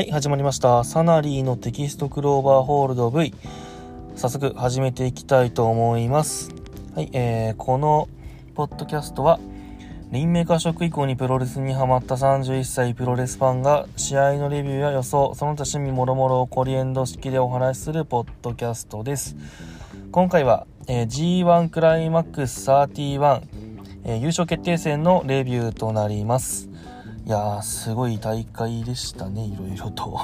はい、始まりました。サナリーのテキストクローバーホールド V。早速始めていきたいと思います。はい、えー、このポッドキャストは、リンメーカー職以降にプロレスにハマった31歳プロレスファンが試合のレビューや予想、その他趣味もろもろをコリエンド式でお話しするポッドキャストです。今回は、えー G1 クライマックス31、えー優勝決定戦のレビューとなります。いやー、すごい大会でしたね、いろいろと。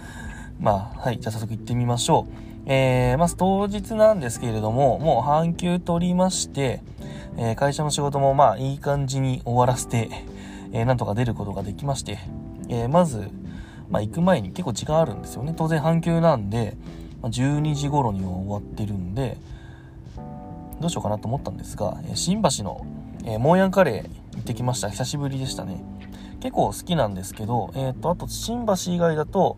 まあ、はい、じゃあ早速行ってみましょう。えー、まず当日なんですけれども、もう半休取りまして、えー会社の仕事もまあいい感じに終わらせて、えーなんとか出ることができまして、えーまず、まあ行く前に結構時間あるんですよね。当然半休なんで、まあ12時頃には終わってるんで、どうしようかなと思ったんですが、えー新橋の、えーモーヤンカレー行ってきました。久しぶりでしたね。結構好きなんですけど、えっ、と、あと新橋以外だと、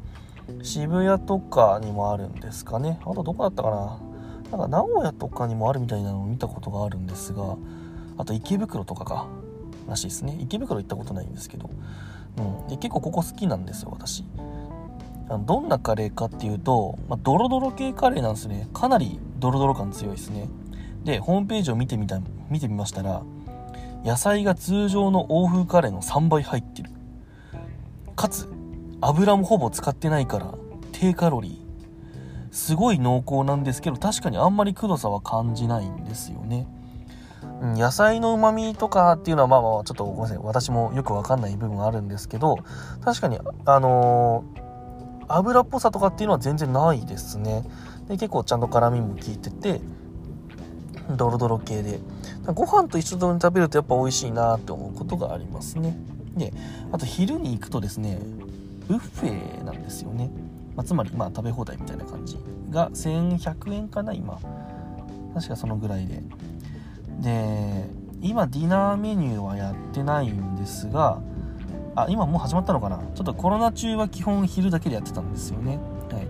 渋谷とかにもあるんですかね。あとどこだったかななんか名古屋とかにもあるみたいなのを見たことがあるんですが、あと池袋とかか、らしいですね。池袋行ったことないんですけど、うん。で結構ここ好きなんですよ、私。あのどんなカレーかっていうと、まあ、ドロドロ系カレーなんですね。かなりドロドロ感強いですね。で、ホームページを見てみた、見てみましたら、野菜が通常の欧風カレーの3倍入ってる。かつ、油もほぼ使ってないから、低カロリー。すごい濃厚なんですけど、確かにあんまりくどさは感じないんですよね。うん野菜の旨味とかっていうのはまあまあちょっとごめんなさい私もよくわかんない部分あるんですけど確かにあのー油っぽさとかっていうのは全然ないですねで結構ちゃんと辛みも効いててドロドロ系でご飯と一緒に食べるとやっぱ美味しいなって思うことがありますね。であと昼に行くとですねブッフェなんですよね、まあ、つまりまあ食べ放題みたいな感じが1100円かな今。確かそのぐらいで。で今ディナーメニューはやってないんですがあ今もう始まったのかな。ちょっとコロナ中は基本昼だけでやってたんですよね。はい。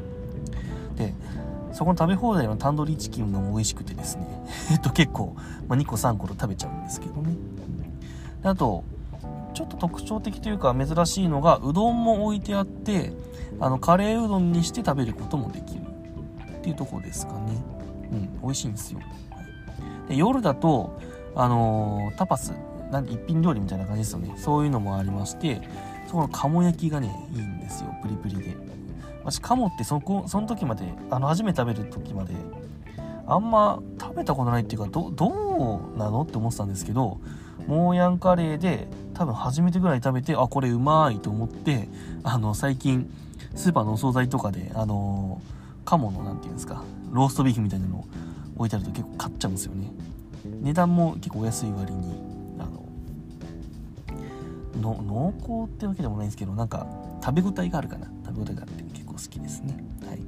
でそこの食べ放題のタンドリーチキンが美味しくてですね。えっと結構、まあ、2個3個と食べちゃうんですけどね。であとちょっと特徴的というか珍しいのがうどんも置いてあってあのカレーうどんにして食べることもできるっていうとこですかね。うん美味しいんですよ。で夜だと、あのータパスなん一品料理みたいな感じですよね。そういうのもありましてそこの鴨焼きがねいいんですよ。プリプリで。私鴨ってそこその時まであの初めて食べる時まであんま食べたことないっていうかどうなのって思ってたんですけどモーヤンカレーで多分初めてぐらい食べてあこれうまいと思ってあの最近スーパーのお惣菜とかであの鴨のなんていうんですかローストビーフみたいなのを置いてあると結構買っちゃうんですよね。値段も結構お安い割にあの濃厚ってわけでもないんですけどなんか食べ応えがあるかな？食べ応えがあって結好きですね。はい。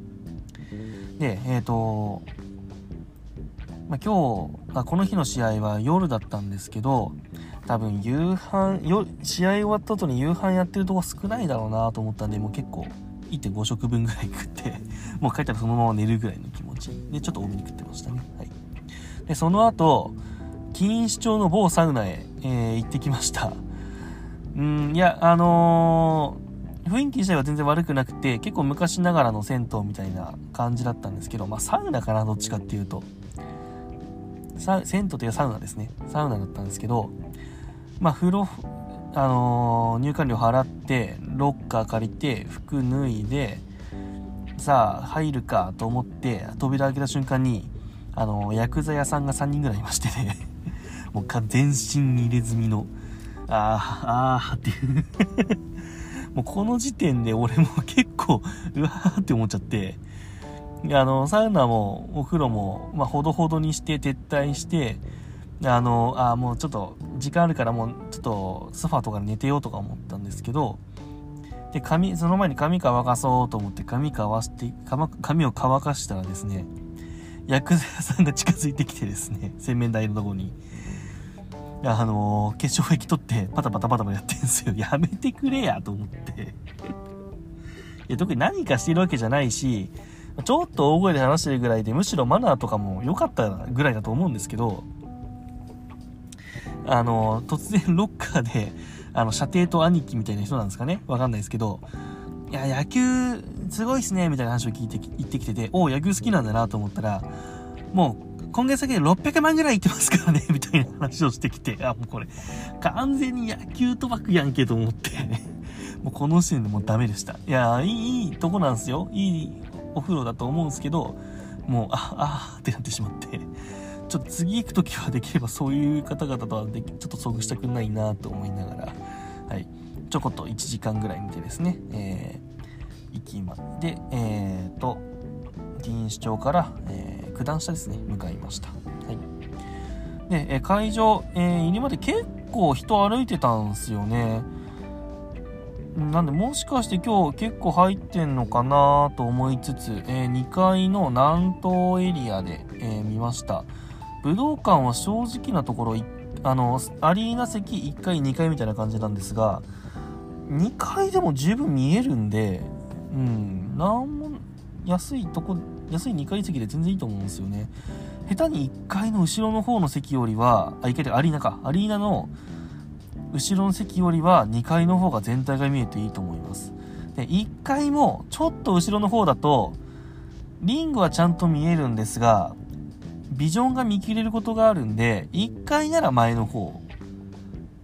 でえっ、とまあ、今日あこの日の試合は夜だったんですけど多分夕飯よ試合終わった後に夕飯やってるとこ少ないだろうなと思ったんでもう結構1.5食分ぐらい食って もう帰ったらそのまま寝るぐらいの気持ち。でちょっと多めに食ってましたね。はい。でその後錦糸町の某サウナへ、えー行ってきました。うんいやあのー雰囲気自体は全然悪くなくて結構昔ながらの銭湯みたいな感じだったんですけどまあサウナかなどっちかっていうと。サ銭湯というかサウナですね。サウナだったんですけどまあ風呂あのー入館料払ってロッカー借りて服脱いでさあ入るかと思って扉開けた瞬間にあのー薬剤屋さんが3人ぐらいいましてね。もう全身入れ墨の。あーあーっていう。もうこの時点で俺も 結構うわーって思っちゃって。あの、サウナもお風呂も、まあ、ほどほどにして撤退して、あの、あもうちょっと時間あるからもうちょっとソファーとかで寝てようとか思ったんですけど、で、髪、その前に髪乾かそうと思って髪乾わして、髪髪を乾かしたらですね、薬剤屋さんが近づいてきてですね、洗面台のとこに、あの化粧液取ってパタパタパタパタやってんすよ。やめてくれやと思って。いや、特に何かしてるわけじゃないし、ちょっと大声で話してるぐらいで、むしろマナーとかも良かったぐらいだと思うんですけど、あの、突然ロッカーで、あの、射程と兄貴みたいな人なんですかねわかんないですけど、いや、野球、すごいっすね、みたいな話を聞いて、言ってきてて、おお野球好きなんだなと思ったら、もう、今月だけで600万ぐらい行ってますからね、みたいな話をしてきて、あ、もうこれ、完全に野球賭博やんけと思って。もうこの時点でもうダメでした。いや、いい、いいとこなんですよ。いいお風呂だと思うんですけど、もう、あ、あってなってしまって、ちょっと次行く時はできればそういう方々とはでちょっと遭遇したくないなと思いながら、はい、ちょこっと1時間ぐらい見てですね、えー、行きまで、えーと、錦糸町から、えー、九段下ですね、向かいました。はい。で、え会場、えー、入りまで結構人歩いてたんすよね。なんで、もしかして今日結構入ってんのかなと思いつつ、えー、2階の南東エリアで、えー、見ました。武道館は正直なところ、あの、アリーナ席1階、2階みたいな感じなんですが、2階でも十分見えるんで、うん、なんも、安いとこ、安い2階席で全然いいと思うんですよね。下手に1階の後ろの方の席よりは、あ、1階でアリーナか、アリーナの後ろの席よりは2階の方が全体が見えていいと思います。で、1階もちょっと後ろの方だと、リングはちゃんと見えるんですが、ビジョンが見切れることがあるんで、1階なら前の方、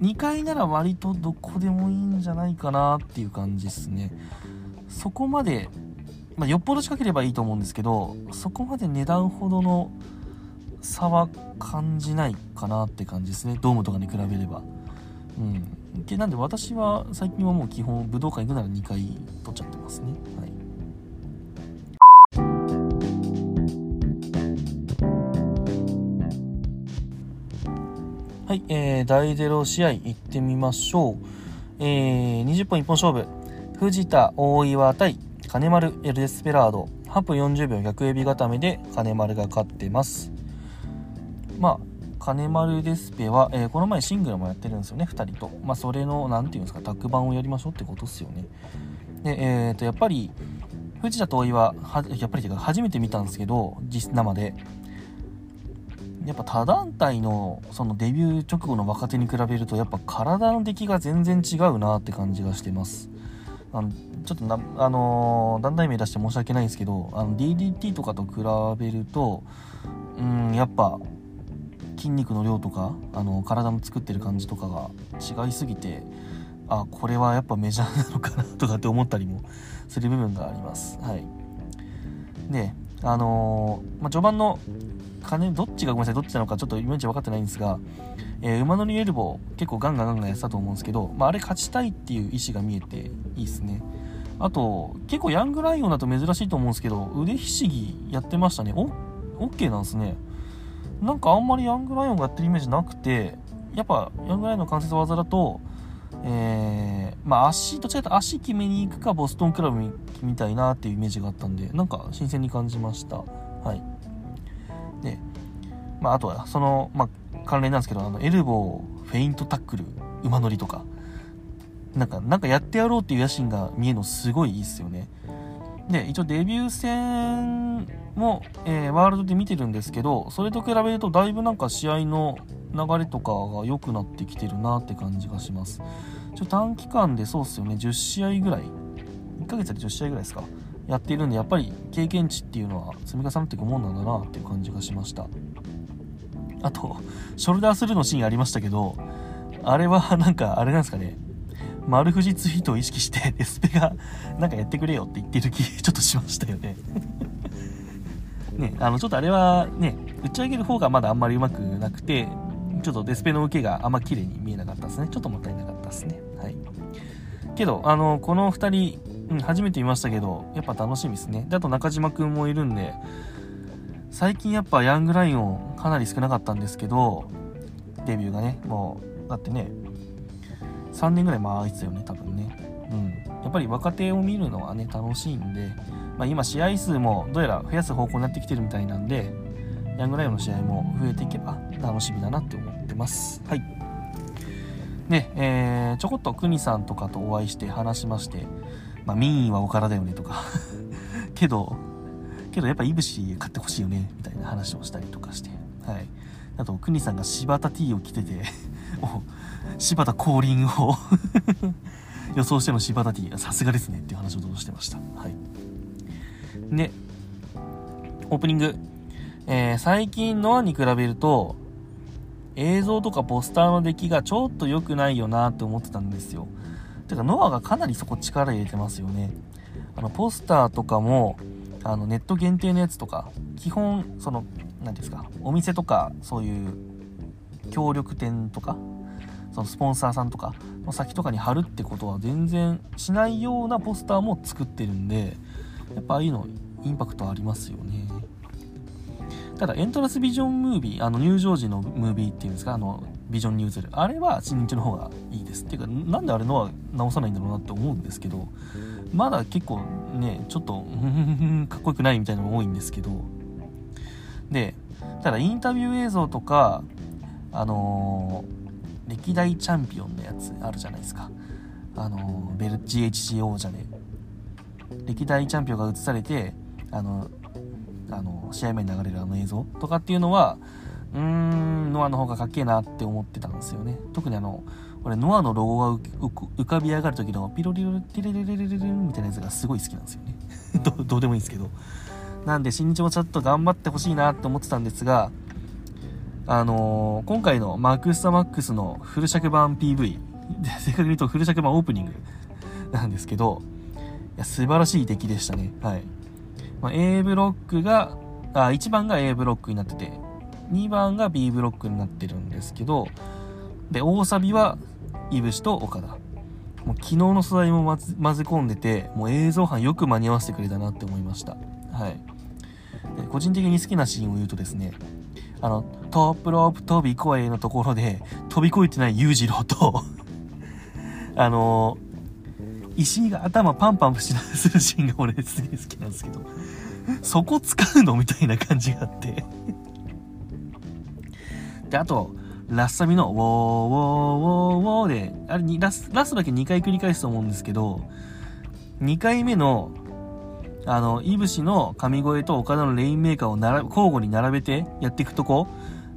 2階なら割とどこでもいいんじゃないかなっていう感じですね。そこまで、まあ、よっぽど近ければいいと思うんですけど、そこまで値段ほどの差は感じないかなって感じですね。ドームとかに比べれば。うん。でなんで私は最近はもう基本武道館行くなら2回取っちゃってますね。はい。はい、えー、第0試合行ってみましょう。えー、20分一本勝負。藤田大岩対金丸エルデスペラード。8分40秒逆エビ固めで金丸が勝ってます。まあ、金丸デスペは、えー、この前シングルもやってるんですよね、2人と。まあ、それの、なんていうんですか、タッグ版をやりましょうってことっすよね。で、えっ、ー、と、やっぱり、藤田と大岩、はやっぱりてか初めて見たんですけど、実生で。やっぱ他団体のそのデビュー直後の若手に比べるとやっぱ体の出来が全然違うなって感じがしてますあのちょっとなあのー、団体名出して申し訳ないんですけどあの DDT とかと比べるとうんやっぱ筋肉の量とかあの体の作ってる感じとかが違いすぎてあこれはやっぱメジャーなのかなとかって思ったりもする部分があります。はい。であのー、まあ、序盤の金、どっちがごめんなさい、どっちなのかちょっといまいち分かってないんですが、えー、馬乗りエルボー結構ガンガンガンガンやってたと思うんですけど、まあ、あれ勝ちたいっていう意思が見えていいですね。あと、結構ヤングライオンだと珍しいと思うんですけど、腕ひしぎやってましたね。お、OK なんですね。なんかあんまりヤングライオンがやってるイメージなくて、やっぱヤングライオンの関節技だと、えー、まあ足、どちらかというと足決めに行くかボストンクラブみたいなっていうイメージがあったんで、なんか新鮮に感じました。はい。まあ、あとは、その、まあ、関連なんですけど、あの、エルボー、フェイントタックル、馬乗りとか、なんか、なんかやってやろうっていう野心が見えるのすごいいいっすよね。で、一応デビュー戦も、えー、ワールドで見てるんですけど、それと比べるとだいぶなんか試合の流れとかが良くなってきてるなって感じがします。ちょ短期間でそうっすよね、10試合ぐらい。1ヶ月で10試合ぐらいですか。やっているんでやっぱり経験値っていうのは積み重なっていくもんなんだなっていう感じがしましたあとショルダースルーのシーンありましたけどあれはなんかあれなんですかね。丸藤ツイートを意識してエスペがなんかやってくれよって言ってる気ちょっとしましたよね。ねあのちょっとあれはね打ち上げる方がまだあんまりうまくなくてちょっとデスペの受けがあんま綺麗に見えなかったですね。ちょっともったいなかったですね。はい。けどあのこの2人うん、初めて見ましたけど、やっぱ楽しみですね。で、あと中島くんもいるんで、最近やっぱヤングライオンかなり少なかったんですけど、デビューがね、もう、だってね、3年ぐらい前いてたよね、多分ね。うん。やっぱり若手を見るのはね、楽しいんで、まあ、今試合数もどうやら増やす方向になってきてるみたいなんで、ヤングライオンの試合も増えていけば楽しみだなって思ってます。はい。で、えー、ちょこっとクニさんとかとお会いして話しまして、まあ、民意はおからだよねとか けど、けどやっぱいぶし買ってほしいよね、みたいな話をしたりとかして、はい。あと、くにさんが柴田 T を着てて 柴田降臨を 予想しての柴田 T さすがですねっていう話をどうしてました。はい。でオープニング、えー、最近のに比べると映像とかポスターの出来がちょっと良くないよなって思ってたんですよ。てかノアがかなりそこ力入れてますよね。あのポスターとかもあのネット限定のやつとか基本その何ですかお店とかそういう協力店とかそのスポンサーさんとかの先とかに貼るってことは全然しないようなポスターも作ってるんでやっぱああいうのインパクトありますよね。ただエントランスビジョンムービーあの入場時のムービーっていうんですかあのビジョンに移るあれは新日の方がいいです。っていうかなんであれのは直さないんだろうなって思うんですけどまだ結構ねちょっとかっこよくないみたいなのも多いんですけどでただインタビュー映像とかあのー、歴代チャンピオンのやつあるじゃないですか。あのー、ベル GHC 王者で歴代チャンピオンが映されてあのあの試合前に流れるあの映像とかっていうのはうーんノアの方がかっけえなって思ってたんですよね。特にあの俺ノアのロゴが浮かび上がる時のピロリロティレレレレレレみたいなやつがすごい好きなんですよねどどうでもいいんですけどなんで新日もちょっと頑張ってほしいなって思ってたんですがあのー、今回のマックスタマックスのフル尺版 PV 正確に言うとフル尺版オープニングなんですけどいや素晴らしい出来でしたね。はい、まあ、A ブロックがあ1番が A ブロックになってて2番が B ブロックになってるんですけどで大サビはいぶしと岡田。もう昨日の素材も混ぜ込んでてもう映像班よく間に合わせてくれたなって思いました。はい。個人的に好きなシーンを言うとですねあのトップロープ飛び越えのところで飛び越えてない裕次郎と あの石井が頭パンパンするシーンが俺すげえ好きなんですけどそこ使うのみたいな感じがあって。であとラッサビの、ウォーウォーウォーウォーで、あれにラス、ラストだけ2回繰り返すと思うんですけど、2回目の、あの、いぶしの神声と岡田のレインメーカーをなら交互に並べてやっていくとこ、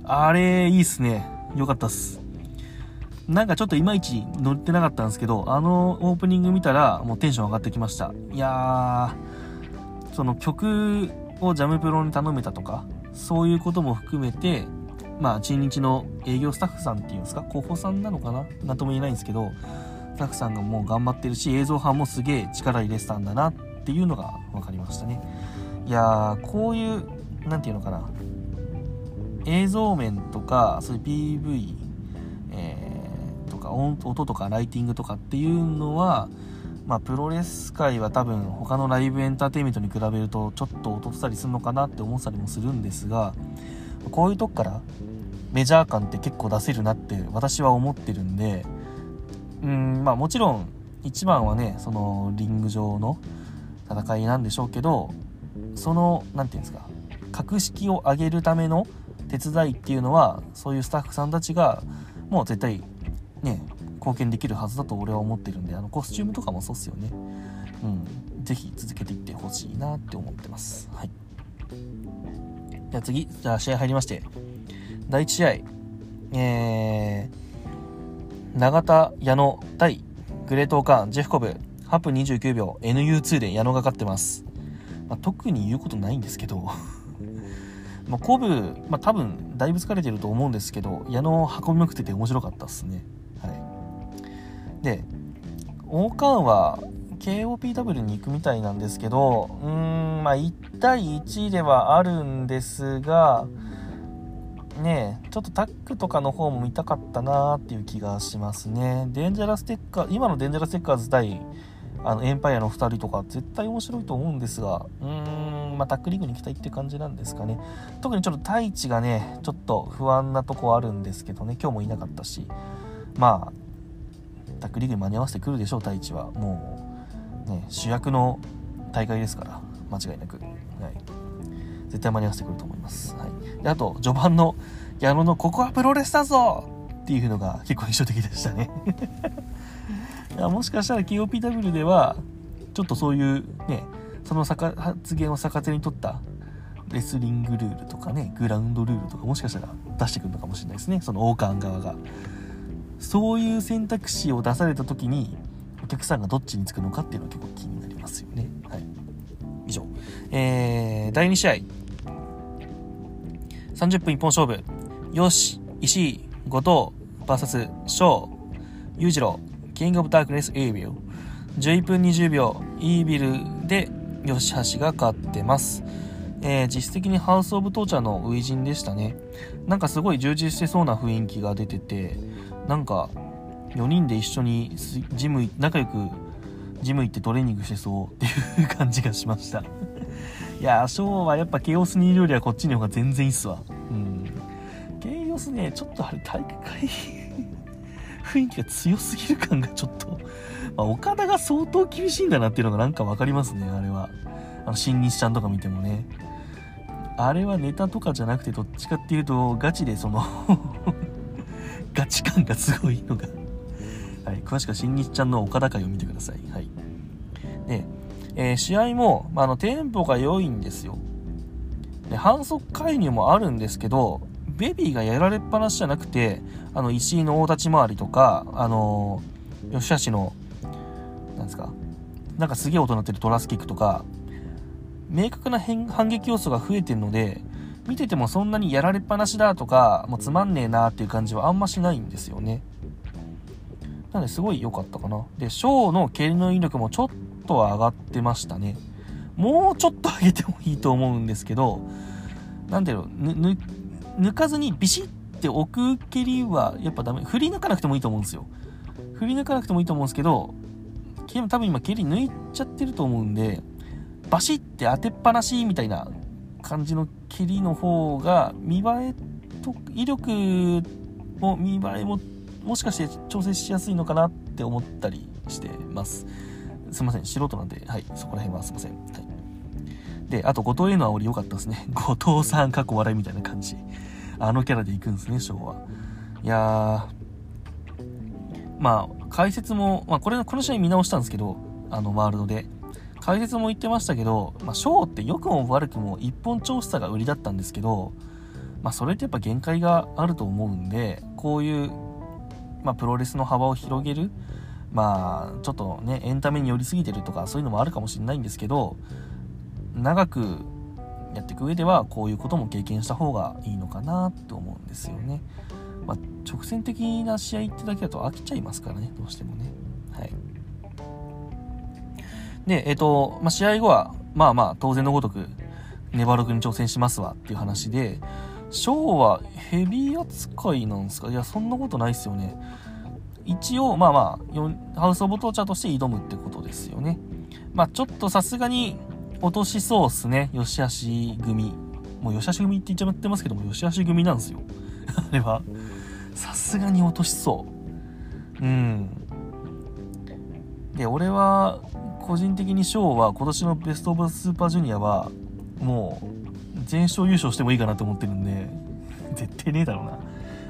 あれ、いいっすね。よかったっす。なんかちょっといまいち乗ってなかったんですけど、あのオープニング見たらもうテンション上がってきました。いやー、その曲をジャムプロに頼めたとか、そういうことも含めて、まあ、中日の営業スタッフさんっていうんですか、候補さんなのかな？なんとも言えないんですけど、スタッフさんがもう頑張ってるし、映像班もすげえ力入れてたんだなっていうのが分かりましたね。いやー、こういう、なんていうのかな、映像面とか、そういう PV、えー、とか音、音とかライティングとかっていうのは、まあ、プロレス界は多分他のライブエンターテインメントに比べるとちょっと劣ったりするのかなって思ったりもするんですがこういうとこからメジャー感って結構出せるなって私は思ってるんでうんまあもちろん一番はねそのリング上の戦いなんでしょうけどその何て言うんですか格式を上げるための手伝いっていうのはそういうスタッフさんたちがもう絶対ね貢献できるはずだと俺は思ってるんであのコスチュームとかもそうっすよね。うん。是非続けていってほしいなって思ってます。はい。じゃあ次。じゃあ試合入りまして。第1試合、えー、永田矢野対グレートオカーン、ジェフコブ、8分29秒、NU2 で矢野が勝ってます。まあ、特に言うことないんですけど まあ、コブ、まあ、多分、だいぶ疲れてると思うんですけど、矢野を運びまくってて面白かったっすね。はい。で、オーカーンは KOPW に行くみたいなんですけど、うーん、まあ、1対1ではあるんですが、ねちょっとタックとかの方も見たかったなーっていう気がしますね。デンジャラステッカー、今のデンジャラステッカーズ対あのエンパイアの2人とか絶対面白いと思うんですが、うーん、まあ、タックリーグに行きたいって感じなんですかね。特にちょっと太一がね、ちょっと不安なとこあるんですけどね、今日もいなかったし、まあ、タックリーグに間に合わせてくるでしょう、太一は。もう、ね、主役の大会ですから、間違いなく。はい。絶対間に合わせてくると思います。はい。で、あと、序盤の矢野のここはプロレスだぞっていうのが結構印象的でしたねもしかしたら KOPW では、ちょっとそういうね、その発言を逆手に取ったレスリングルールとかね、グラウンドルールとかもしかしたら出してくるのかもしれないですね。その王冠側が。そういう選択肢を出された時にお、客さんがどっちにつくのかっていうのは結構気になりますよね。はい。以上。えー、第2試合。30分一本勝負。よし、石井、後藤、VS、翔、裕次郎、キングオブダークネス、エイビル。11分20秒、イービルで、吉橋が勝ってます。えー、実質的にハウス・オブ・トーチャーの初陣でしたね。なんかすごい充実してそうな雰囲気が出てて、なんか4人で一緒にジム、仲良くジム行ってトレーニングしてそうっていう感じがしました いやー、ショーはやっぱケイオスにいるよりはこっちの方が全然いいっすわ。うん。ケイオスね、ちょっとあれ体育会雰囲気が強すぎる感がちょっと、まあ、岡田が相当厳しいんだなっていうのがなんかわかりますね、あれは。あの、新日ちゃんとか見てもね。あれはネタとかじゃなくてどっちかっていうとガチでその ガチ感がすごいのがはい、詳しくは新日ちゃんの岡田会を見てください。はい。で、えー、試合も、まあ、あの、テンポが良いんですよ。で、反則介入もあるんですけど、ベビーがやられっぱなしじゃなくて、あの、石井の大立ち回りとか、あのー、吉橋の、なんですか、なんかすげえ音鳴ってるトラスキックとか、明確な反撃要素が増えてるので、見ててもそんなにやられっぱなしだとか、もうつまんねえなっていう感じはあんましないんですよね。なのですごい良かったかな。で、ショーの蹴りの威力もちょっとは上がってましたね。もうちょっと上げてもいいと思うんですけど、なんだろう、抜抜かずにビシッて置く蹴りはやっぱダメ。振り抜かなくてもいいと思うんですよ。振り抜かなくてもいいと思うんですけど、多分今蹴り抜いちゃってると思うんで、バシッて当てっぱなしみたいな感じの蹴りの方が見栄えと威力も見栄えももしかして調整しやすいのかなって思ったりしてます。すいません、素人なんで、はい、そこら辺はすいません。はい、で、あと、後藤への煽り良かったですね。後藤さん、過去笑いみたいな感じ。あのキャラで行くんですね、ショーは。いやー、まあ、解説も、まあ、これ、この試合見直したんですけど、あの、ワールドで。解説も言ってましたけど、まあ、ショーって良くも悪くも一本調子さが売りだったんですけど、まあ、それってやっぱ限界があると思うんで、こういうまあ、プロレスの幅を広げる、まあ、ちょっとね、エンタメに寄りすぎてるとか、そういうのもあるかもしれないんですけど、長くやっていく上では、こういうことも経験した方がいいのかなって思うんですよね。まあ、直線的な試合ってだけだと飽きちゃいますからね、どうしてもね。はい。で、えっ、ー、と、まあ、試合後は、まあまあ、当然のごとく、ネバログに挑戦しますわっていう話で、ショーはヘビー扱いなんですか？いや、そんなことないっすよね。一応、まあまあ、ハウス・オブ・トーチャーとして挑むってことですよね。まあ、ちょっとさすがに落としそうっすね。吉橋組。もう吉橋組って言っちゃってますけども、吉橋組なんですよ。あれは。さすがに落としそう。うん。で、俺は、個人的にショーは今年のベスト・オブ・スーパージュニアは、もう、全勝優勝してもいいかなと思ってるんで、絶対ねえだろうな。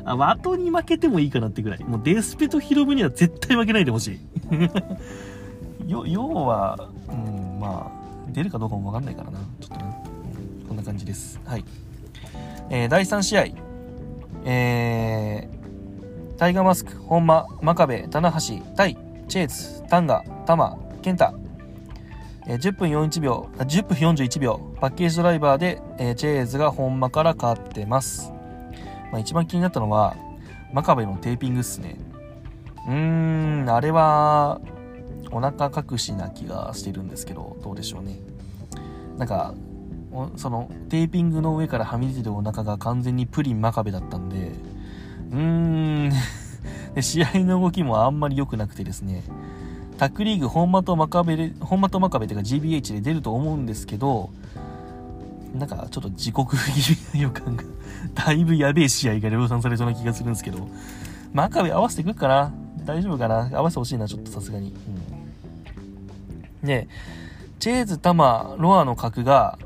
あ、ワトに負けてもいいかなってぐらい。もうデスペとヒロムには絶対負けないでほしい。よ、要は、うん、まあ、出るかどうかもわかんないからな。ちょっとね、こんな感じです。はい。えー、第3試合。えー、タイガーマスク、本間、真壁、棚橋、対、チェイズ、タンガ、タマ、ケンタ、え10分41秒、10分41秒、パッケージドライバーで、えチェーズが本間から勝ってます。まあ、一番気になったのは、真壁のテーピングっすね。うーん、あれは、お腹隠しな気がしてるんですけど、どうでしょうね。なんか、その、テーピングの上からはみ出てるお腹が完全にプリン真壁だったんで、うーん。で、試合の動きもあんまり良くなくてですね、タックリーグ本間と真壁、本間と真壁というか GBH で出ると思うんですけど、なんかちょっと自国気味な予感がだいぶやべえ試合が量産されそうな気がするんですけど、真壁合わせてくっかな。大丈夫かな？合わせてほしいな、ちょっとさすがに。うん。で、チェーズ、タマ、ロアの格が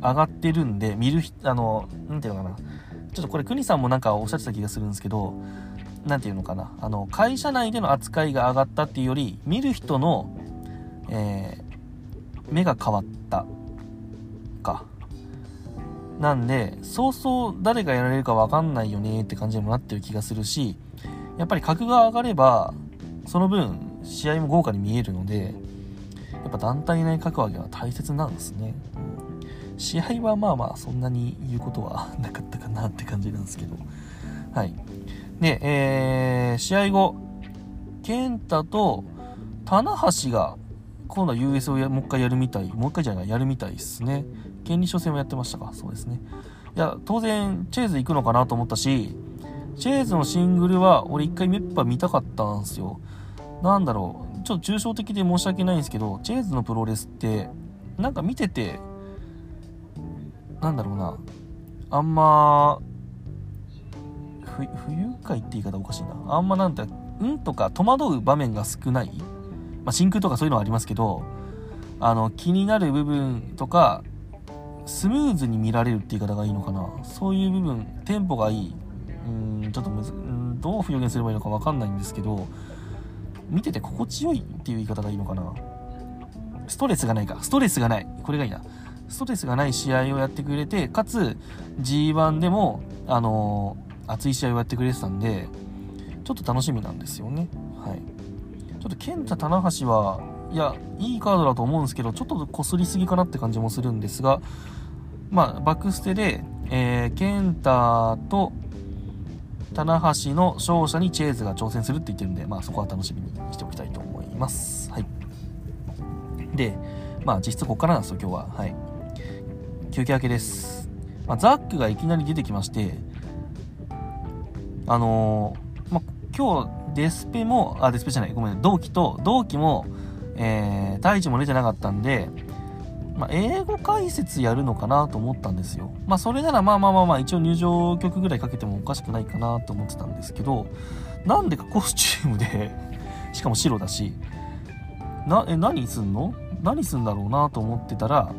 上がってるんで、見るあの、なんていうのかな？ちょっとこれ、クニさんもなんかおっしゃってた気がするんですけど、何て言うのかな、あの、会社内での扱いが上がったっていうより、見る人の、えー、目が変わったか。なんで、そうそう誰がやられるかわかんないよねって感じにもなってる気がするし、やっぱり格が上がれば、その分、試合も豪華に見えるのでやっぱ団体内格上げは大切なんですね、試合はまあまあそんなに言うことはなかったかなって感じなんですけど。はい。で、えー、試合後健太と棚橋が今度は US をもう一回やるみたいもう一回じゃないやるみたいですね。権利書戦もやってましたか？そうですね。いや当然チェーズ行くのかなと思ったしチェーズのシングルは俺一回メッパ見たかったんですよ。なんだろう。ちょっと抽象的で申し訳ないんですけどチェーズのプロレスってなんか見ててなんだろうな。あんま不愉快って言い方おかしいな。あんまなんてうんとか戸惑う場面が少ない。まあ、真空とかそういうのはありますけどあの気になる部分とかスムーズに見られるって言い方がいいのかな。そういう部分テンポがいい。うんちょっとむずうんどう表現すればいいのか分かんないんですけど見てて心地よいっていう言い方がいいのかな。ストレスがないか。ストレスがない。これがいいな。ストレスがない試合をやってくれてかつ G1 でもあのー、熱い試合をやってくれてたんでちょっと楽しみなんですよね。はい。ちょっと健太棚橋はいやいいカードだと思うんですけどちょっとこすりすぎかなって感じもするんですがまあバックステで、えー、健太と棚橋の勝者にチェーズが挑戦するって言ってるんで、まあ、そこは楽しみにしておきたいと思います。はい、で、まあ、実質ここからなんですよ、今日は。はい、休憩明けです。まあ、ザックがいきなり出てきまして、あのー、まあ、今日、デスペも、あ、デスペじゃない、ごめん、同期と、同期も、えー、太一も出てなかったんで、まあ、英語解説やるのかなと思ったんですよ。まあ、それならまあまあまあまあ、一応入場曲ぐらいかけてもおかしくないかなと思ってたんですけど、なんでかコスチュームで しかも白だし、な、え、何すんの？何すんだろうなと思ってたら、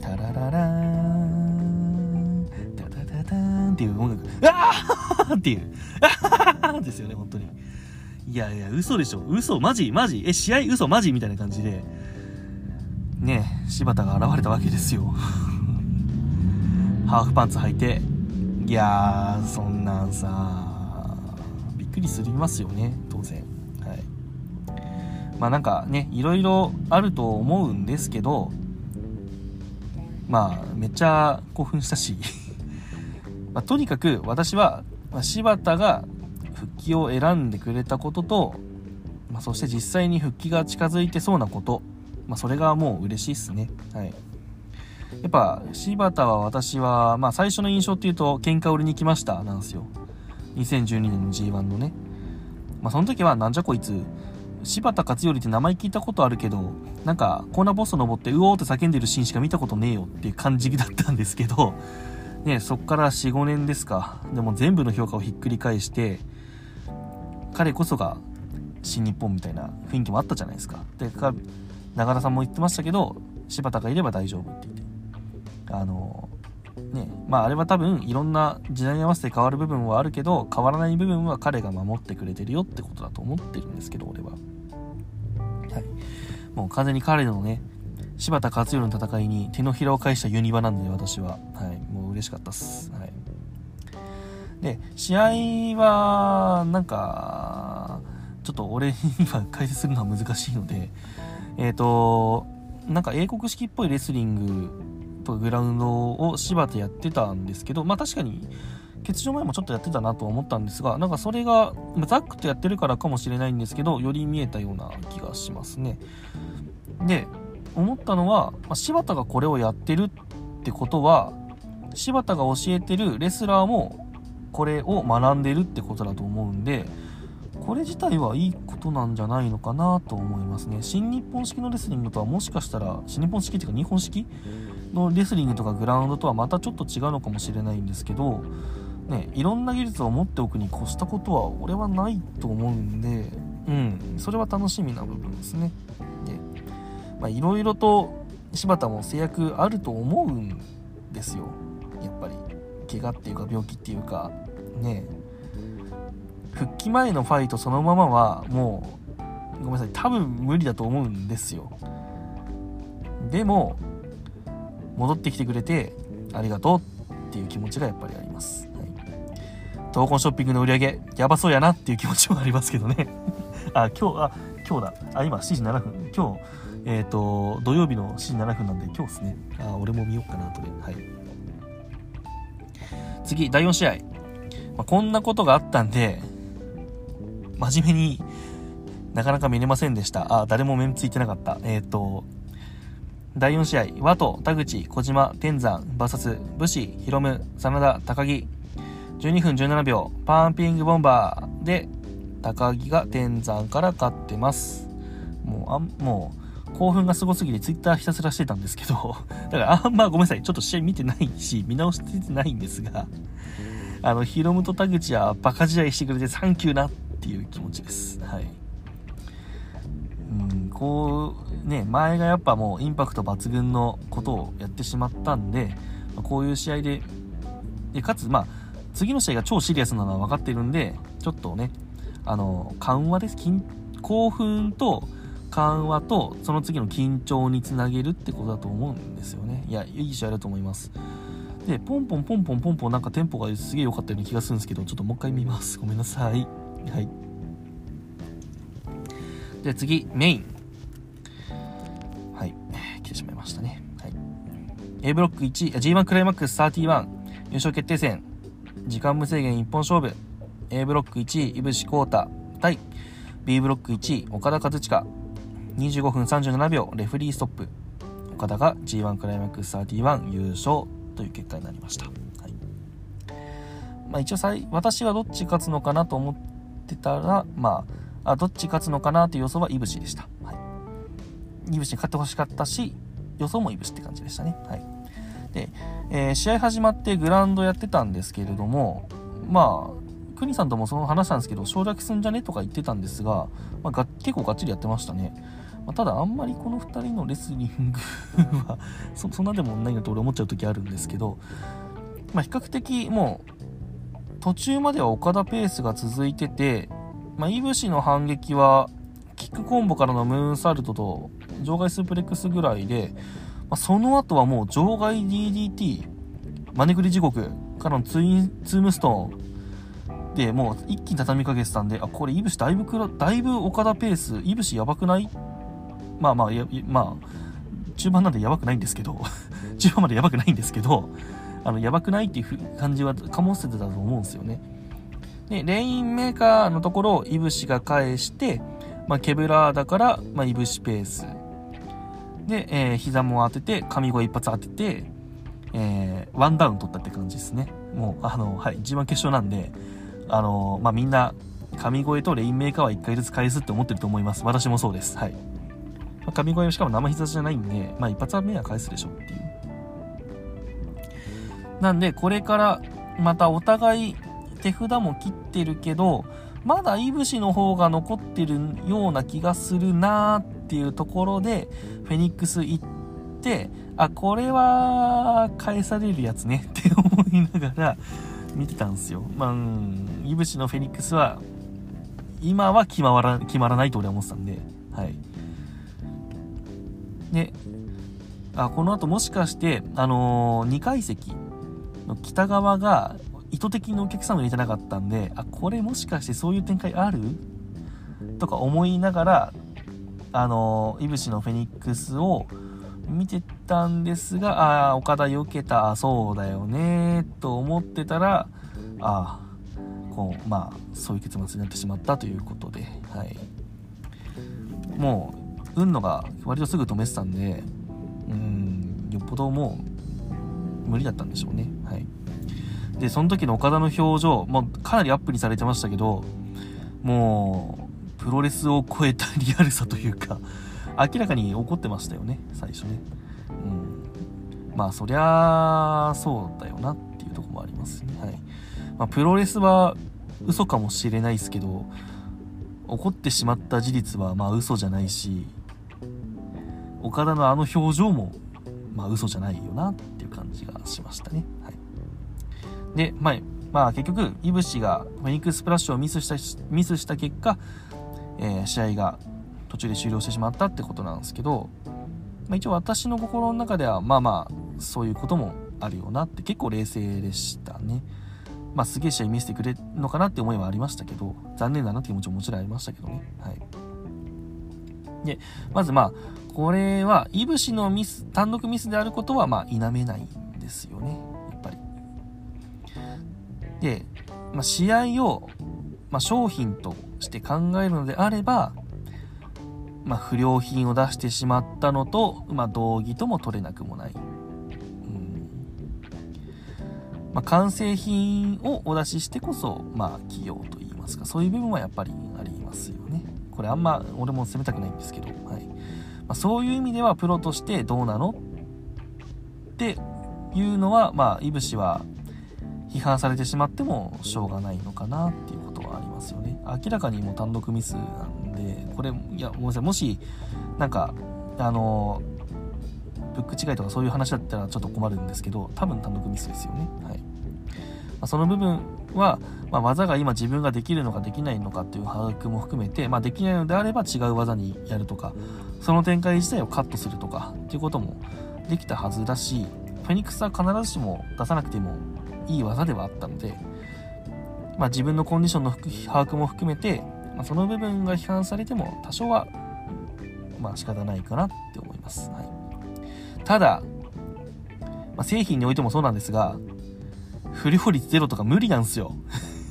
タラララーン、タタタタンっていう音楽、あーっていう、あーですよね、本当に。いやいや、嘘でしょ。嘘マジマジ。え、試合嘘マジみたいな感じで、ね、柴田が現れたわけですよ。ハーフパンツ履いて、いやー、そんなんさ、びっくりすりますよね、当然。はい。まあなんかね、いろいろあると思うんですけど、まあ、めっちゃ興奮したし まあ、とにかく私は、まあ、柴田が復帰を選んでくれたことと、まあ、そして実際に復帰が近づいてそうなことまあ、それがもう嬉しいっすね。はい。やっぱ、柴田は私は、まあ、最初の印象っていうと、喧嘩売りに来ましたなんですよ。2012年の G1 のね。まあ、その時は、なんじゃこいつ、柴田勝頼って名前聞いたことあるけど、なんか、コーナーボス登って、うおーって叫んでるシーンしか見たことねえよっていう感じだったんですけど、ね、そっから4、5年ですか。でも全部の評価をひっくり返して、彼こそが新日本みたいな雰囲気もあったじゃないですか。で、中田さんも言ってましたけど柴田がいれば大丈夫って言って。あのねまああれは多分いろんな時代に合わせて変わる部分はあるけど変わらない部分は彼が守ってくれてるよってことだと思ってるんですけど俺は。はい。もう完全に彼のね柴田勝頼の戦いに手のひらを返したユニバなんで私は。はい。もう嬉しかったっす。はい。で試合はなんかちょっと俺には解説するのは難しいのでえっ、ー、と、なんか英国式っぽいレスリングとかグラウンドを柴田やってたんですけど、まあ確かに、欠場前もちょっとやってたなとは思ったんですが、なんかそれが、ザックとやってるからかもしれないんですけど、より見えたような気がしますね。で、思ったのは、まあ、柴田がこれをやってるってことは、柴田が教えてるレスラーもこれを学んでるってことだと思うんで、これ自体はいいことなんじゃないのかなと思いますね。新日本式のレスリングとはもしかしたら、新日本式っていうか日本式のレスリングとかグラウンドとはまたちょっと違うのかもしれないんですけど、ね、いろんな技術を持っておくに越したことは俺はないと思うんで、うん、それは楽しみな部分ですね。で、まあ、いろいろと柴田も制約あると思うんですよ。やっぱり。怪我っていうか病気っていうか、ね、復帰前のファイトそのままはもうごめんなさい多分無理だと思うんですよでも戻ってきてくれてありがとうっていう気持ちがやっぱりあります、はい、闘魂ショッピングの売り上げやばそうやなっていう気持ちもありますけどね あ、今日、あ、今日だ。あ、今7時7分。今日、えっ、ー、と、土曜日の7時7分なんで、今日ですね。あ、俺も見ようかな、とで。はい。次、第4試合。まあ、こんなことがあったんで、真面目になかなか見れませんでした。あ、誰も面ついてなかった。えっ、ー、と、第4試合、和と田口、小島、天山、VS、武士、ヒロム、真田、高木。12分17秒、パンピングボンバーで、高木が天山から勝ってます。もう、あんもう、興奮がすごすぎてツイッターひたすらしてたんですけど、だからあんまごめんなさい、ちょっと試合見てないし、見直してないんですが、あの、ヒロムと田口はバカ試合してくれてサンキューなっていう気持ちです。はい。うん、こう、ね、前がやっぱもうインパクト抜群のことをやってしまったんで、こういう試合で、で、かつ、まあ、次の試合が超シリアスなのは分かってるんで、ちょっとね、あの、緩和です。興奮と緩和と、その次の緊張につなげるってことだと思うんですよね。いや、いい試合だと思います。で、ポンポンポンポンポンポンなんかテンポがすげえ良かったような気がするんですけど、ちょっともう一回見ます。ごめんなさい。はい。で、次、メイン。はい。来てしまいましたね。はい。A ブロック1、G1 クライマックス31、優勝決定戦。時間無制限一本勝負。A ブロック1位、井伏浩太対 B ブロック1位、岡田和親。25分37秒、レフリーストップ。岡田が G1 クライマックス31優勝という結果になりました。はい。まあ一応私はどっち勝つのかなと思ってたら、まあ、あどっち勝つのかなという予想は井伏でした。はい。井伏に勝ってほしかったし、予想も井伏って感じでしたね。はい。で、えー、試合始まってグラウンドやってたんですけれども、まあ、クニさんともその話したんですけど、省略すんじゃねとか言ってたんですが、まあ、が結構がっちりやってましたね。まあ、ただ、あんまりこの2人のレスリングはそ、そんなでもないなと俺思っちゃう時あるんですけど、まあ、比較的もう、途中までは岡田ペースが続いてて、まあ、イブシの反撃は、キックコンボからのムーンサルトと場外スープレックスぐらいで、まあ、その後はもう場外 DDT、マネクリ地獄からのツイン、ツームストーンで、もう一気に畳みかけてたんで、あ、これ、イブシだいぶくら、だいぶ岡田ペース、イブシやばくない？まあまあ、や、まあ、中盤なんでやばくないんですけど、中盤までやばくないんですけど、あの、やばくないっていう感じは醸せてたと思うんですよね。で、レインメーカーのところ、飯伏が返して、まあ、ケブラーだから、まあ、飯伏ペース。で、えー、膝も当てて、神声一発当てて、えー、ワンダウン取ったって感じですね。もう、あの、はい、G1 決勝なんで、あのまあ、みんな、神声とレインメーカーは1回ずつ返すって思ってると思います。私もそうです。はい。まあ、神声しかも生膝じゃないんで、まあ、一発目は返すでしょっていう。なんで、これから、またお互い手札も切ってるけど、まだいぶしの方が残ってるような気がするなーっていうところで、フェニックス行って、あ、これは返されるやつね って思いながら見てたんですよ。まあ、うん、いぶしのフェニックスは、今は決まら決まらないと俺は思ってたんで、はい。で、あ、この後もしかして、あのー、2階席の北側が意図的にお客さんを入れてなかったんで、あ、これもしかしてそういう展開ある？とか思いながら、あの、いぶしのフェニックスを見てたんですが、ああ岡田避けた、そうだよね、と思ってたら、あこう、まあ、そういう結末になってしまったということで、はい。もう、運のが割とすぐ止めてたんで、うん、よっぽどもう、無理だったんでしょうね。はい。で、その時の岡田の表情、もうかなりアップにされてましたけど、もう、プロレスを超えたリアルさというか、明らかに怒ってましたよね、最初ね。うん。まあ、そりゃ、そうだよなっていうとこもありますね。はい。まあ、プロレスは嘘かもしれないですけど、怒ってしまった事実はまあ嘘じゃないし、岡田のあの表情もまあ嘘じゃないよなって感じがしましたね。はい。で、まあ、まあ結局、イブシがフェニックスプラッシュをミスした、ミスした結果、えー、試合が途中で終了してしまったってことなんですけど、まあ、一応私の心の中では、まあまあ、そういうこともあるよなって結構冷静でしたね。まあ、すげえ試合見せてくれるのかなって思いはありましたけど、残念だなって気持ちももちろんありましたけどね。はい。で、まずまあ、これは、いぶしのミス、単独ミスであることは、まあ、否めないんですよね。やっぱり。で、まあ、試合を、まあ、商品として考えるのであれば、まあ、不良品を出してしまったのと、まあ、道義とも取れなくもない。うんまあ、完成品をお出ししてこそ、まあ、企業といいますか、そういう部分はやっぱりありますよね。これあんま俺も責めたくないんですけど、ま、そういう意味ではプロとしてどうなのっていうのは、まあ、いぶしは批判されてしまってもしょうがないのかなっていうことはありますよね。明らかにもう単独ミスなんで、これ、いや、ごめんなさい、もし、なんか、あの、ブック違いとかそういう話だったらちょっと困るんですけど、多分単独ミスですよね。はい。まあ、その部分は、まあ、技が今自分ができるのかできないのかっていう把握も含めて、まあ、できないのであれば違う技にやるとか、その展開自体をカットするとかっていうこともできたはずだし、フェニックスは必ずしも出さなくてもいい技ではあったので、まあ、自分のコンディションの把握も含めて、まあ、その部分が批判されても多少は、まあ、仕方ないかなって思います。はい、ただ、まあ、製品においてもそうなんですが、不良率ゼロとか無理なんすよ。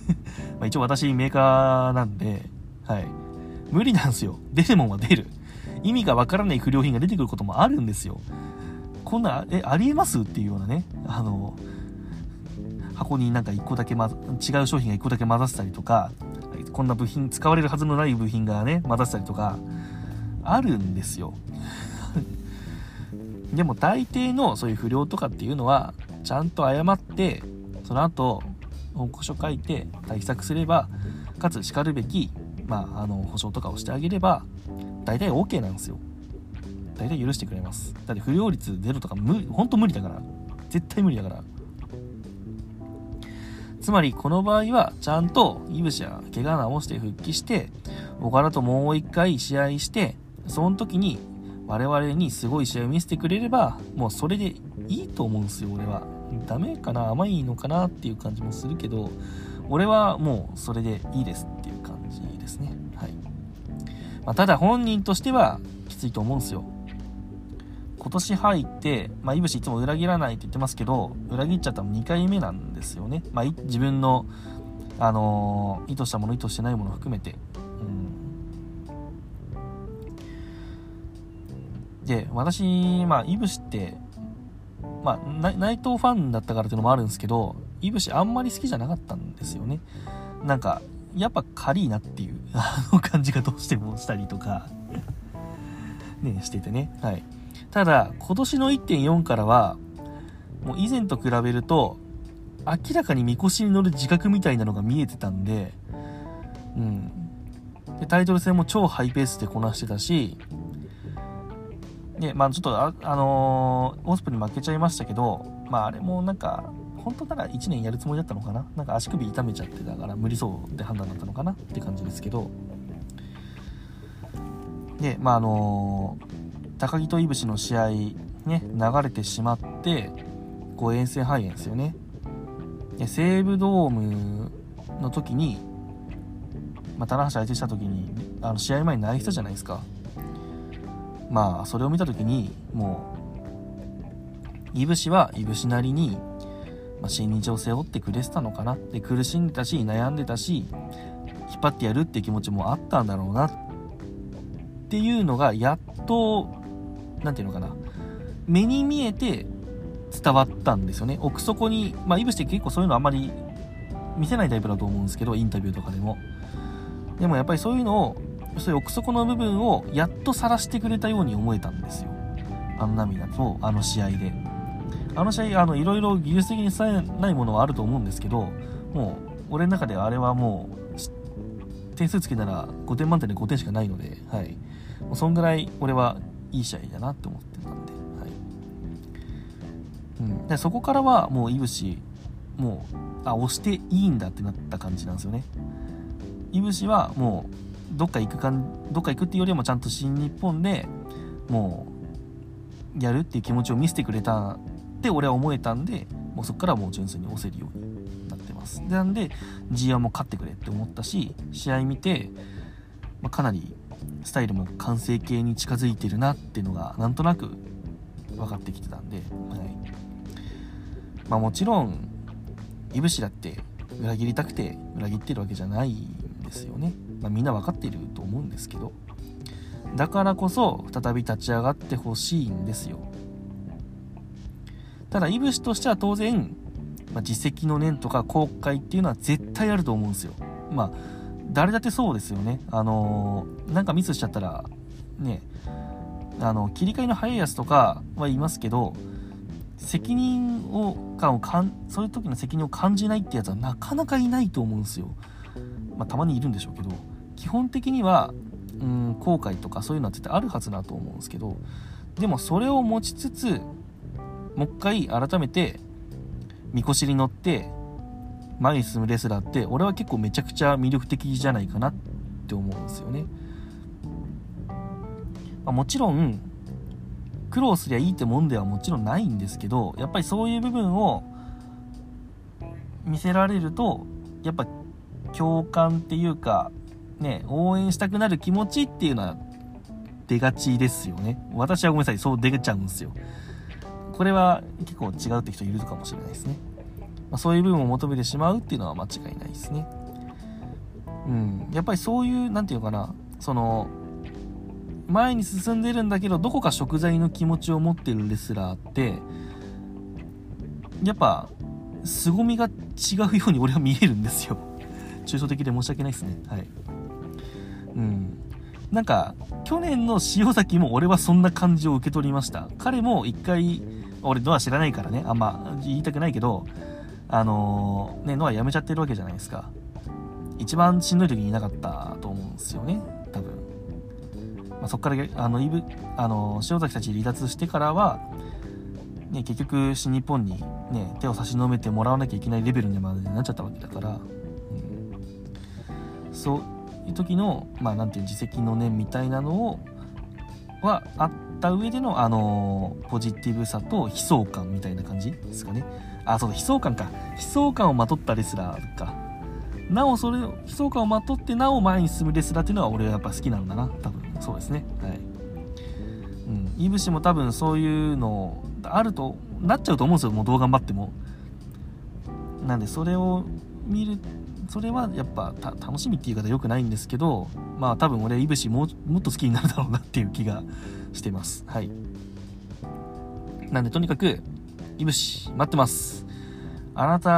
ま一応私メーカーなんで、はい。無理なんすよ。出るもんは出る。意味がわからない不良品が出てくることもあるんですよ。こんな、え、ありえます？っていうようなね、あの、箱になんか1個だけ、ま、違う商品が1個だけ混ざってたりとか、こんな部品、使われるはずのない部品がね、混ざってたりとか、あるんですよ。でも大抵のそういう不良とかっていうのは、ちゃんと謝って、その後、報告書書いて対策すれば、かつしかるべき、まあ、あの、保証とかをしてあげれば、大体 OK なんですよ。大体許してくれます。だって不良率ゼロとか無、ほんと無理だから。絶対無理だから。つまりこの場合はちゃんとイブシや怪我直して復帰して岡田ともう一回試合してその時に我々にすごい試合を見せてくれればもうそれでいいと思うんですよ俺はダメかな甘いのかなっていう感じもするけど俺はもうそれでいいですっていう感じですねはい、まあ、ただ本人としてはきついと思うんですよ今年入って、まあ、いぶしいつも裏切らないって言ってますけど、裏切っちゃったの2回目なんですよね。まあ、自分の、あのー、意図したもの、意図してないもの含めて。うん、で、私、まあ、いぶしって、まあ、内藤ファンだったからっていうのもあるんですけど、いぶしあんまり好きじゃなかったんですよね。なんか、やっぱ軽いなっていう、あの感じがどうしてもしたりとか ね、しててね。はい。ただ、今年の1.4からは、もう以前と比べると、明らかにみこしに乗る自覚みたいなのが見えてたんで、うん。で、タイトル戦も超ハイペースでこなしてたし、で、まあちょっとあ、あのー、オスプに負けちゃいましたけど、まああれもなんか、本当なら1年やるつもりだったのかな？なんか足首痛めちゃってたから無理そうって判断だったのかなって感じですけど、で、まああのー高木といぶしの試合ね流れてしまってこう遠征肺炎ですよね。で西武ドームの時に、まあ、棚橋相手した時にあの試合前に泣いてたじゃないですか。まあそれを見た時にもういぶしはいぶしなりに、まあ、新日を背負ってくれてたのかなで苦しんでたし悩んでたし引っ張ってやるっていう気持ちもあったんだろうなっていうのがやっと何て言うのかな、目に見えて伝わったんですよね。奥底に、まあ、イブしって結構そういうのあんまり見せないタイプだと思うんですけど、インタビューとかでも。でもやっぱりそういうのを、そういう奥底の部分をやっと晒してくれたように思えたんですよ。あの涙と、あの試合で。あの試合、あの、いろいろ技術的にさえないものはあると思うんですけど、もう、俺の中であれはもう、点数つけたら5点満点で5点しかないので、はい。もうそんぐらい俺はいい試合だなって思ってたんで,、はいうん、でそこからはもういぶしもうあ押していいんだってなった感じなんですよねいぶしはもうどっか行くかんどっか行くっていうよりもちゃんと新日本でもうやるっていう気持ちを見せてくれたって俺は思えたんでもうそこからもう純粋に押せるようになってますます。なんで G1 も勝ってくれって思ったし試合見て、まあ、かなりスタイルも完成形に近づいてるなっていうのがなんとなく分かってきてたんで、はいまあ、もちろんいぶしだって裏切りたくて裏切ってるわけじゃないんですよね、まあ、みんな分かっていると思うんですけどだからこそ再び立ち上がってほしいんですよ。ただいぶしとしては当然、まあ、実績の念とか後悔っていうのは絶対あると思うんですよ。まあ誰だってそうですよね。あのー、なんかミスしちゃったらねあの切り替えの早いやつとかはいますけど責任を感をかんそういう時の責任を感じないってやつはなかなかいないと思うんですよ。まあ、たまにいるんでしょうけど。基本的にはうん後悔とかそういうのは絶対あるはずだと思うんですけどでもそれを持ちつつもう一回改めてみこしに乗って前に進むレスラーって俺は結構めちゃくちゃ魅力的じゃないかなって思うんですよね。まあ、もちろん苦労すりゃいいってもんではもちろんないんですけどやっぱりそういう部分を見せられるとやっぱ共感っていうかね応援したくなる気持ちっていうのは出がちですよね。私はごめんなさいそう出ちゃうんですよ。これは結構違うって人いるかもしれないですね、まあ、そういう部分を求めてしまうっていうのは間違いないですね。うん。やっぱりそういう何て言うかな。その前に進んでるんだけどどこか食材の気持ちを持ってるレスラーってやっぱ凄みが違うように俺は見えるんですよ。抽象的で申し訳ないですね。はい。うん。なんか去年の塩崎も俺はそんな感じを受け取りました。彼も一回俺ドア知らないからね。あんま言いたくないけどあのー、ねノア辞めちゃってるわけじゃないですか。一番しんどい時にいなかったと思うんですよね。多分。まあ、そこからあのイブあの塩崎たち離脱してからは、ね、結局新日本に、ね、手を差し伸べてもらわなきゃいけないレベルにまでなっちゃったわけだから、うん、そういう時の、まあ、なんていう自責の念みたいなのをはあった上での、あのポジティブさと悲壮感みたいな感じですかね。あそう悲壮感か。悲壮感をまとったレスラーか。なおそれ悲壮感をまとってなお前に進むレスラーっていうのは俺はやっぱ好きなんだな。多分そうですね。はい。うん。いぶしも多分そういうのあるとなっちゃうと思うんですよ。もうどう頑張っても。なんでそれを見るそれはやっぱ楽しみっていう言い方良くないんですけどまあ多分俺いぶしももっと好きになるだろうなっていう気がしてます。はい。なんでとにかくいぶし待ってます。あなた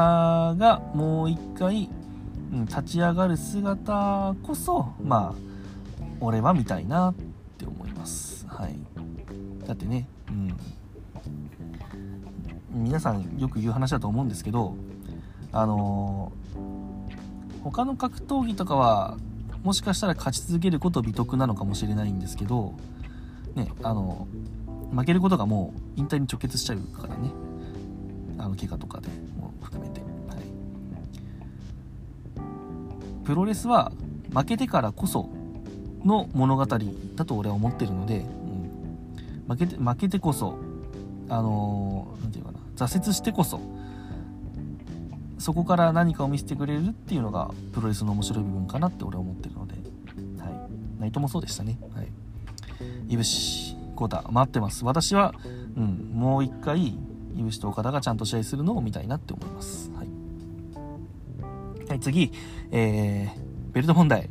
がもう一回、うん、立ち上がる姿こそまあ俺は見たいなって思います。はい。だってねうん。皆さんよく言う話だと思うんですけどあのー、他の格闘技とかはもしかしたら勝ち続けること美徳なのかもしれないんですけどねあの負けることがもう引退に直結しちゃうからね。あの怪我とかでも含めて、はい、プロレスは負けてからこその物語だと俺は思ってるので、うん、負けて負けてこそあの何、て言うかな挫折してこそそこから何かを見せてくれるっていうのがプロレスの面白い部分かなって俺は思ってるので、はい、ナイトもそうでしたね。はい、いぶし、コータ、待ってます。私は、うん、もう一回、いぶしと岡田がちゃんと試合するのを見たいなって思います。はい。はい、次、えー、ベルト問題。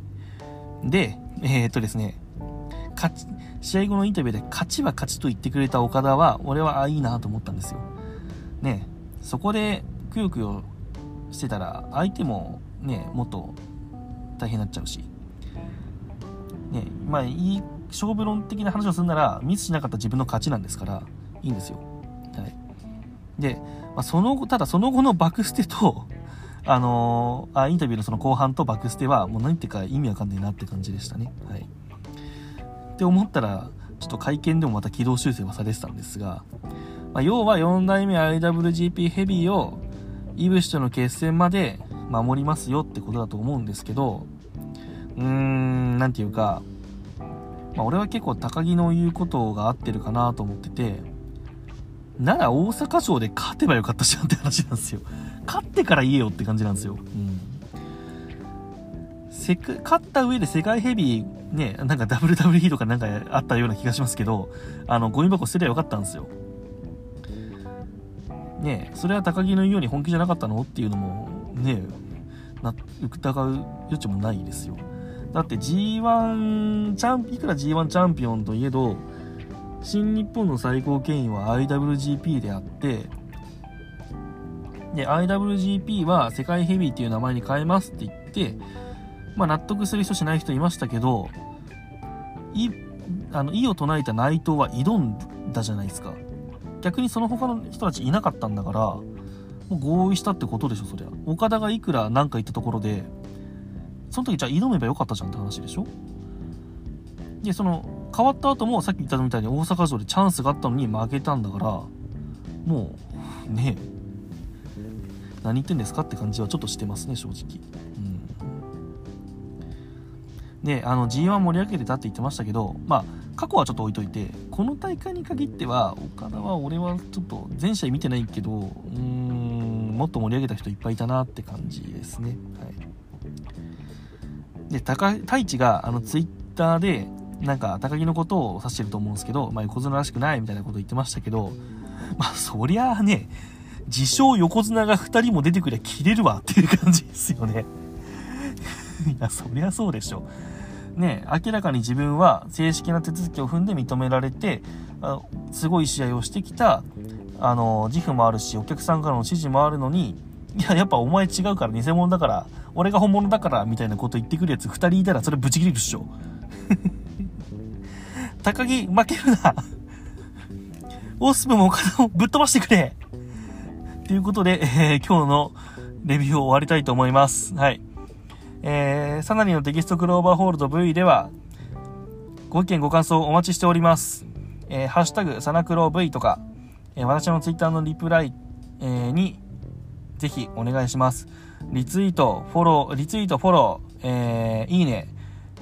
で、えー、っとですね、勝ち、試合後のインタビューで勝ちは勝ちと言ってくれた岡田は、俺はあいいなと思ったんですよ。ね、そこでくよくよしてたら、相手もね、もっと大変になっちゃうし、ね、まあ、いい勝負論的な話をするなら、ミスしなかった自分の勝ちなんですから、いいんですよ。はい。で、まあ、その後、ただその後のバクステと、あのー、あインタビューのその後半とバックステはもう何言ってか意味わかんないなって感じでしたね。はい。って思ったら、ちょっと会見でもまた軌道修正はされてたんですが、まあ、要は4代目 IWGP ヘビーをイブシとの決戦まで守りますよってことだと思うんですけど、うーん、なんていうか、まあ、俺は結構高木の言うことが合ってるかなと思ってて、なら大阪城で勝てばよかったじゃんって話なんですよ。勝ってから言えよって感じなんですよ。うんせく勝った上で世界ヘビー、ね、なんか WWE とかなんかあったような気がしますけど、あの、ゴミ箱捨てりゃよかったんですよ。ねそれは高木の言うように本気じゃなかったの？っていうのも、ねな、疑う余地もないですよ。だって G1 チャン、いくら G1 チャンピオンといえど、新日本の最高権威は IWGP であって、で、IWGP は世界ヘビーっていう名前に変えますって言って、まあ納得する人しない人いましたけど、い、あの、意を唱えた内藤は挑んだじゃないですか。逆にその他の人たちいなかったんだから、もう合意したってことでしょ、そりゃ。岡田がいくら何か言ったところで、その時じゃあ挑めばよかったじゃんって話でしょで、その、変わった後もさっき言ったみたいに大阪城でチャンスがあったのに負けたんだから、もう、ねえ、何言ってんですかって感じはちょっとしてますね、正直。うん。で、あの、G1 盛り上げてたって言ってましたけど、まあ、過去はちょっと置いといて、この大会に限っては、岡田は俺はちょっと全試合見てないけど、うーん、もっと盛り上げた人いっぱいいたなって感じですね。はい。で、高、太一が、あの、ツイッターで、なんか、高木のことを指してると思うんですけど、まあ、横綱らしくないみたいなこと言ってましたけど、まあ、そりゃあね、自称横綱が2人も出てくりゃ切れるわっていう感じですよね。いや、そりゃそうでしょ。ね、明らかに自分は正式な手続きを踏んで認められて、あすごい試合をしてきた、あの、自負もあるし、お客さんからの指示もあるのに、いや、やっぱお前違うから、偽物だから、俺が本物だから、みたいなこと言ってくるやつ2人いたら、それブチ切れるっしょ。高木、負けるな。オスプも岡田をぶっ飛ばしてくれということで、えー、今日のレビューを終わりたいと思います。はい。えー、サナリのテキストクローバーホールド V では、ご意見ご感想お待ちしております。えー、ハッシュタグ、サナクロ V とか、えー、私のツイッターのリプライ、えー、に、ぜひお願いします。リツイート、フォロー、リツイート、フォロー、えー、いいね、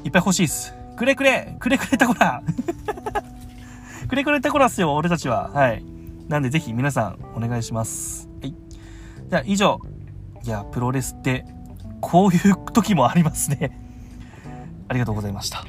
いっぱい欲しいっす。くれくれくれくれたこら くれくれたこらっすよ、俺たちは。はい。なんでぜひ皆さんお願いします。はい。じゃあ以上。いや、プロレスってこういう時もありますね。ありがとうございました。